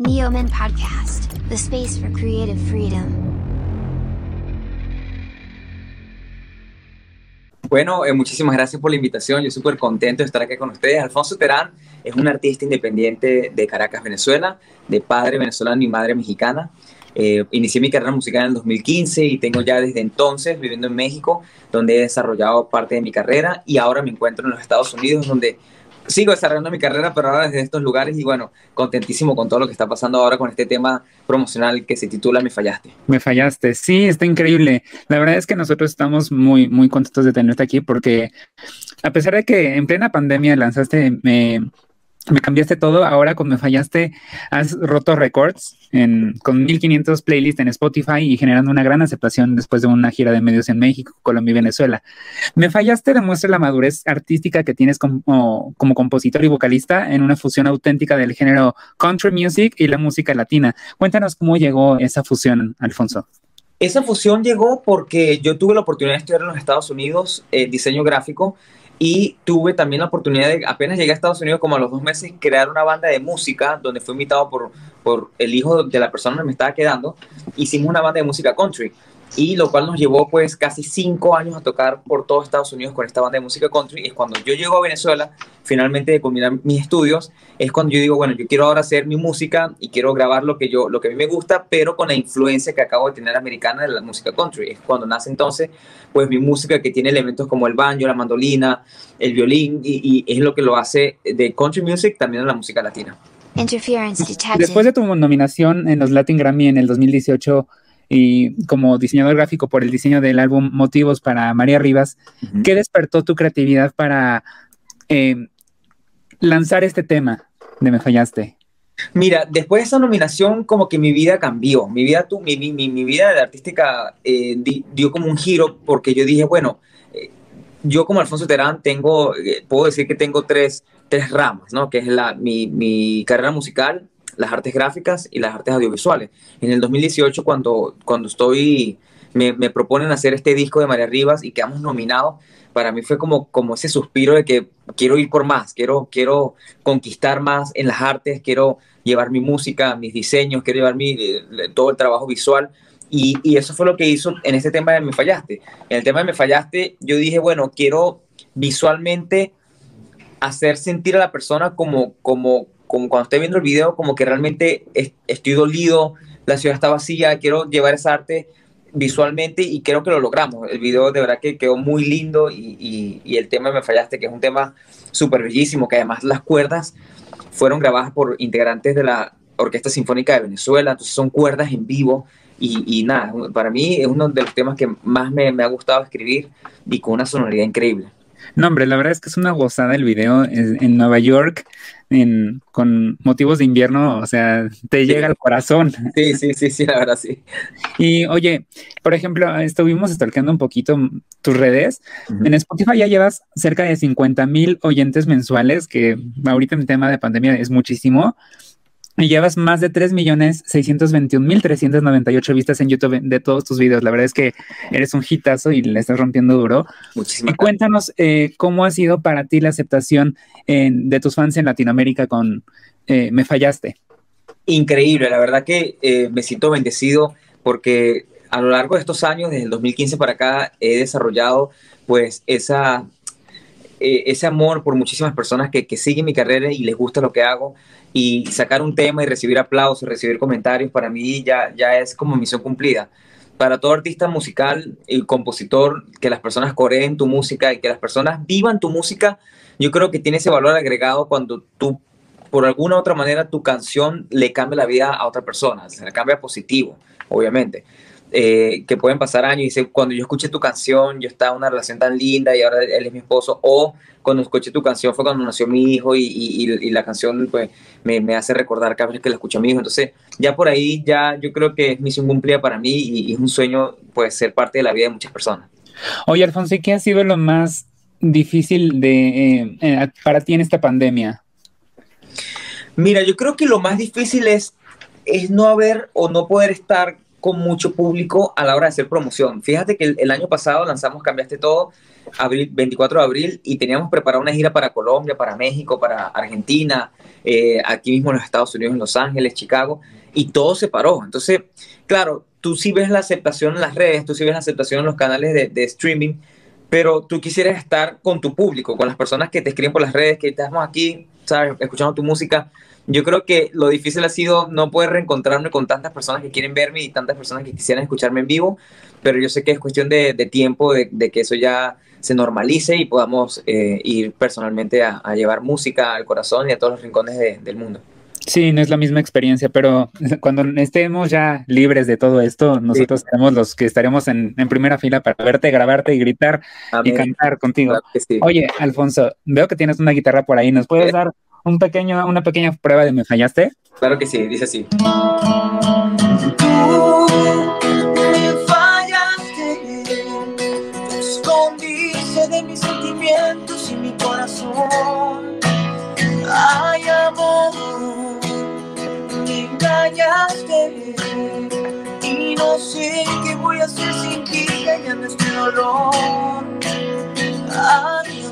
Neoman Podcast, the space for creative freedom. Bueno, eh, muchísimas gracias por la invitación. Yo súper contento de estar aquí con ustedes. Alfonso Terán es un artista independiente de Caracas, Venezuela, de padre venezolano y madre mexicana. Eh, inicié mi carrera musical en el 2015 y tengo ya desde entonces viviendo en México, donde he desarrollado parte de mi carrera y ahora me encuentro en los Estados Unidos, donde sigo desarrollando mi carrera, pero ahora desde estos lugares y bueno, contentísimo con todo lo que está pasando ahora con este tema promocional que se titula Me fallaste. Me fallaste, sí, está increíble. La verdad es que nosotros estamos muy, muy contentos de tenerte aquí porque a pesar de que en plena pandemia lanzaste me, me cambiaste todo. Ahora, cuando me fallaste, has roto récords con 1500 playlists en Spotify y generando una gran aceptación después de una gira de medios en México, Colombia y Venezuela. Me fallaste demuestra la madurez artística que tienes como, como compositor y vocalista en una fusión auténtica del género country music y la música latina. Cuéntanos cómo llegó esa fusión, Alfonso. Esa fusión llegó porque yo tuve la oportunidad de estudiar en los Estados Unidos eh, diseño gráfico y tuve también la oportunidad de, apenas llegué a Estados Unidos, como a los dos meses, crear una banda de música donde fui invitado por, por el hijo de la persona que me estaba quedando. Hicimos una banda de música country y lo cual nos llevó pues casi cinco años a tocar por todo Estados Unidos con esta banda de música country. Es cuando yo llego a Venezuela, finalmente de culminar mis estudios, es cuando yo digo, bueno, yo quiero ahora hacer mi música y quiero grabar lo que yo, lo que a mí me gusta, pero con la influencia que acabo de tener americana de la música country. Es cuando nace entonces pues mi música que tiene elementos como el banjo, la mandolina, el violín y, y es lo que lo hace de country music también en la música latina. Después de tu nominación en los Latin Grammy en el 2018, y como diseñador gráfico por el diseño del álbum Motivos para María Rivas, ¿qué despertó tu creatividad para eh, lanzar este tema de Me Fallaste? Mira, después de esa nominación como que mi vida cambió, mi vida, tu, mi, mi, mi, vida de artística eh, dio como un giro porque yo dije, bueno, eh, yo como Alfonso Terán tengo, puedo decir que tengo tres, tres ramas, ¿no? Que es la, mi, mi carrera musical, las artes gráficas y las artes audiovisuales. En el 2018, cuando, cuando estoy, me, me proponen hacer este disco de María Rivas y quedamos nominados, para mí fue como, como ese suspiro de que quiero ir por más, quiero, quiero conquistar más en las artes, quiero llevar mi música, mis diseños, quiero llevar mi, eh, todo el trabajo visual. Y, y, eso fue lo que hizo en este tema de Me Fallaste. En el tema de Me Fallaste, yo dije, bueno, quiero visualmente hacer sentir a la persona como, como, como cuando estoy viendo el video, como que realmente estoy dolido, la ciudad está vacía, quiero llevar esa arte visualmente y creo que lo logramos. El video de verdad que quedó muy lindo y, el tema Me Fallaste, que es un tema súper bellísimo, que además las cuerdas fueron grabadas por integrantes de la Orquesta Sinfónica de Venezuela, entonces son cuerdas en vivo y, y nada, para mí es uno de los temas que más me, me ha gustado escribir y con una sonoridad increíble. No, hombre, la verdad es que es una gozada el video en Nueva York, en, con motivos de invierno, o sea, te llega al corazón. Sí, sí, sí, sí, la verdad, sí. Y oye, por ejemplo, estuvimos stalkeando un poquito tus redes. En Spotify ya llevas cerca de 50 mil oyentes mensuales, que ahorita en tema de pandemia es muchísimo. Y llevas más de 3.621.398 vistas en YouTube de todos tus videos. La verdad es que eres un hitazo y le estás rompiendo duro. Muchísimas y cuéntanos eh, cómo ha sido para ti la aceptación de tus fans en Latinoamérica con eh, Me Fallaste. Increíble, la verdad que eh, me siento bendecido porque a lo largo de estos años, desde el 2015 para acá, he desarrollado pues esa ese amor por muchísimas personas que, que, siguen mi carrera y les gusta lo que hago y sacar un tema y recibir aplausos, recibir comentarios, para mí ya, ya es como misión cumplida. Para todo artista musical y compositor, que las personas coreen tu música y que las personas vivan tu música, yo creo que tiene ese valor agregado cuando tú, por alguna otra manera, tu canción le cambia la vida a otra persona, se le cambia positivo, obviamente. Eh, que pueden pasar años y dice, cuando yo escuché tu canción, yo estaba en una relación tan linda y ahora él es mi esposo, o cuando escuché tu canción fue cuando nació mi hijo y, y, la canción pues, me, me, hace recordar cada vez que la escucho a mi hijo. Entonces, ya por ahí, ya yo creo que es misión cumplida para mí y, es un sueño pues ser parte de la vida de muchas personas. Oye, Alfonso, ¿qué ha sido lo más difícil de, eh, eh, para ti en esta pandemia? Mira, yo creo que lo más difícil es, es no haber o no poder estar con mucho público a la hora de hacer promoción. Fíjate que el, año pasado lanzamos Cambiaste Todo, abril, 24 de abril, y teníamos preparado una gira para Colombia, para México, para Argentina, eh, aquí mismo en los Estados Unidos, en Los Ángeles, Chicago, y todo se paró. Entonces, claro, tú sí ves la aceptación en las redes, tú sí ves la aceptación en los canales de, de streaming, pero tú quisieras estar con tu público, con las personas que te escriben por las redes, que estamos aquí, Escuchando tu música yo creo que lo difícil ha sido no poder reencontrarme con tantas personas que quieren verme y tantas personas que quisieran escucharme en vivo, pero yo sé que es cuestión de, tiempo, de, que eso ya se normalice y podamos eh, ir personalmente a, llevar música al corazón y a todos los rincones del mundo. Sí, no es la misma experiencia, pero cuando estemos ya libres de todo esto, nosotros seremos los que estaremos en, primera fila para verte, grabarte y gritar y cantar contigo. Oye, Alfonso, veo que tienes una guitarra por ahí, ¿nos puedes dar un pequeño, una pequeña prueba de me fallaste? Claro que sí, dice así. Sé qué voy a hacer sin ti, callando este dolor. Ay,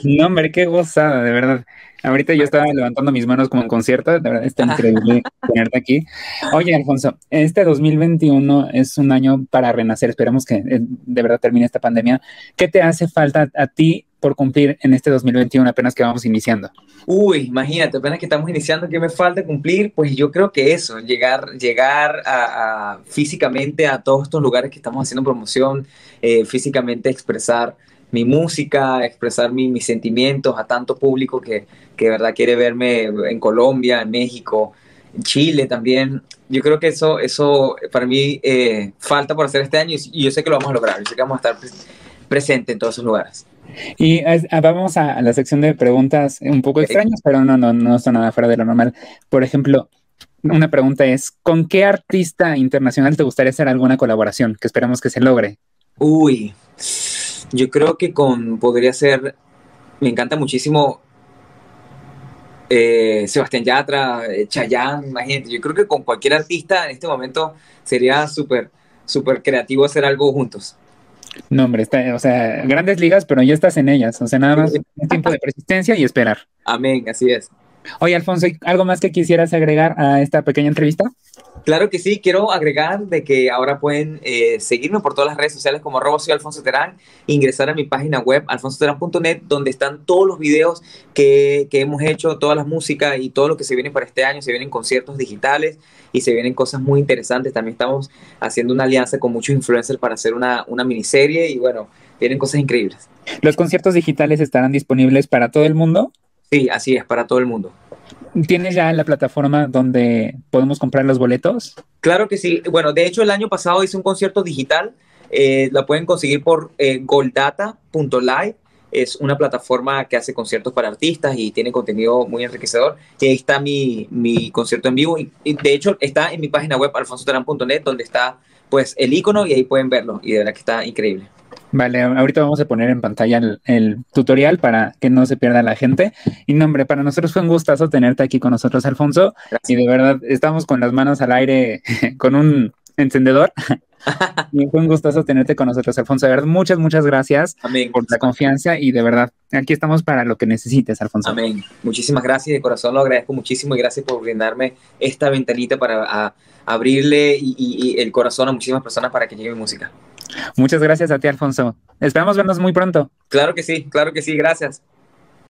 no, hombre, qué gozada, de verdad. Ahorita yo estaba levantando mis manos como en concierto, de verdad está increíble tenerte aquí. Oye, Alfonso, este 2021 es un año para renacer, esperemos que eh, de verdad termine esta pandemia. ¿Qué te hace falta a ti por cumplir en este 2021 apenas que vamos iniciando? Uy, imagínate, apenas que estamos iniciando, ¿qué me falta cumplir? Pues yo creo que eso, llegar, llegar a, físicamente a todos estos lugares que estamos haciendo promoción, eh, físicamente expresar mi música, expresar mis sentimientos a tanto público que, que de verdad quiere verme en Colombia, en México, en Chile también. Yo creo que eso, eso para mí eh, falta por hacer este año y, yo sé que lo vamos a lograr, yo sé que vamos a estar presentes en todos esos lugares. Y ah, vamos a, la sección de preguntas un poco extrañas, pero no, no, no son nada fuera de lo normal. Por ejemplo, una pregunta es, ¿con qué artista internacional te gustaría hacer alguna colaboración? Que esperamos que se logre. Uy, yo creo que con, podría ser, me encanta muchísimo eh, Sebastián Yatra, eh, Chayanne, imagínate, yo creo que con cualquier artista en este momento sería súper, súper creativo hacer algo juntos. No, hombre, está, o sea, grandes ligas, pero ya estás en ellas. O sea, nada más un tiempo de persistencia y esperar. Amén, así es. Oye, Alfonso, ¿algo más que quisieras agregar a esta pequeña entrevista? Claro que sí, quiero agregar de que ahora pueden eh, seguirme por todas las redes sociales como arroba soy Alfonso Terán, ingresar a mi página web alfonsoterán.net donde están todos los videos que, que, hemos hecho, toda la música y todo lo que se viene para este año, se vienen conciertos digitales y se vienen cosas muy interesantes, también estamos haciendo una alianza con muchos influencers para hacer una, una miniserie y bueno, vienen cosas increíbles. ¿Los conciertos digitales estarán disponibles para todo el mundo? Sí, así es, para todo el mundo. ¿Tienes ya la plataforma donde podemos comprar los boletos? Claro que sí. Bueno, de hecho el año pasado hice un concierto digital. Eh, la pueden conseguir por eh, goldata.live. Es una plataforma que hace conciertos para artistas y tiene contenido muy enriquecedor. Y ahí está mi, mi concierto en vivo. Y, de hecho está en mi página web alfonsoterán.net donde está pues el icono y ahí pueden verlo. Y de verdad que está increíble. Vale, ahorita vamos a poner en pantalla el, tutorial para que no se pierda la gente. Y no, hombre, para nosotros fue un gustazo tenerte aquí con nosotros, Alfonso. Y de verdad, estamos con las manos al aire con un encendedor. y fue un gustazo tenerte con nosotros, Alfonso. De verdad, muchas, muchas gracias por la confianza y de verdad, aquí estamos para lo que necesites, Alfonso. Amén. Muchísimas gracias, de corazón lo agradezco muchísimo y gracias por brindarme esta ventanita para abrirle y, el corazón a muchísimas personas para que llegue mi música. Muchas gracias a ti, Alfonso. Esperamos vernos muy pronto. Claro que sí, claro que sí, gracias.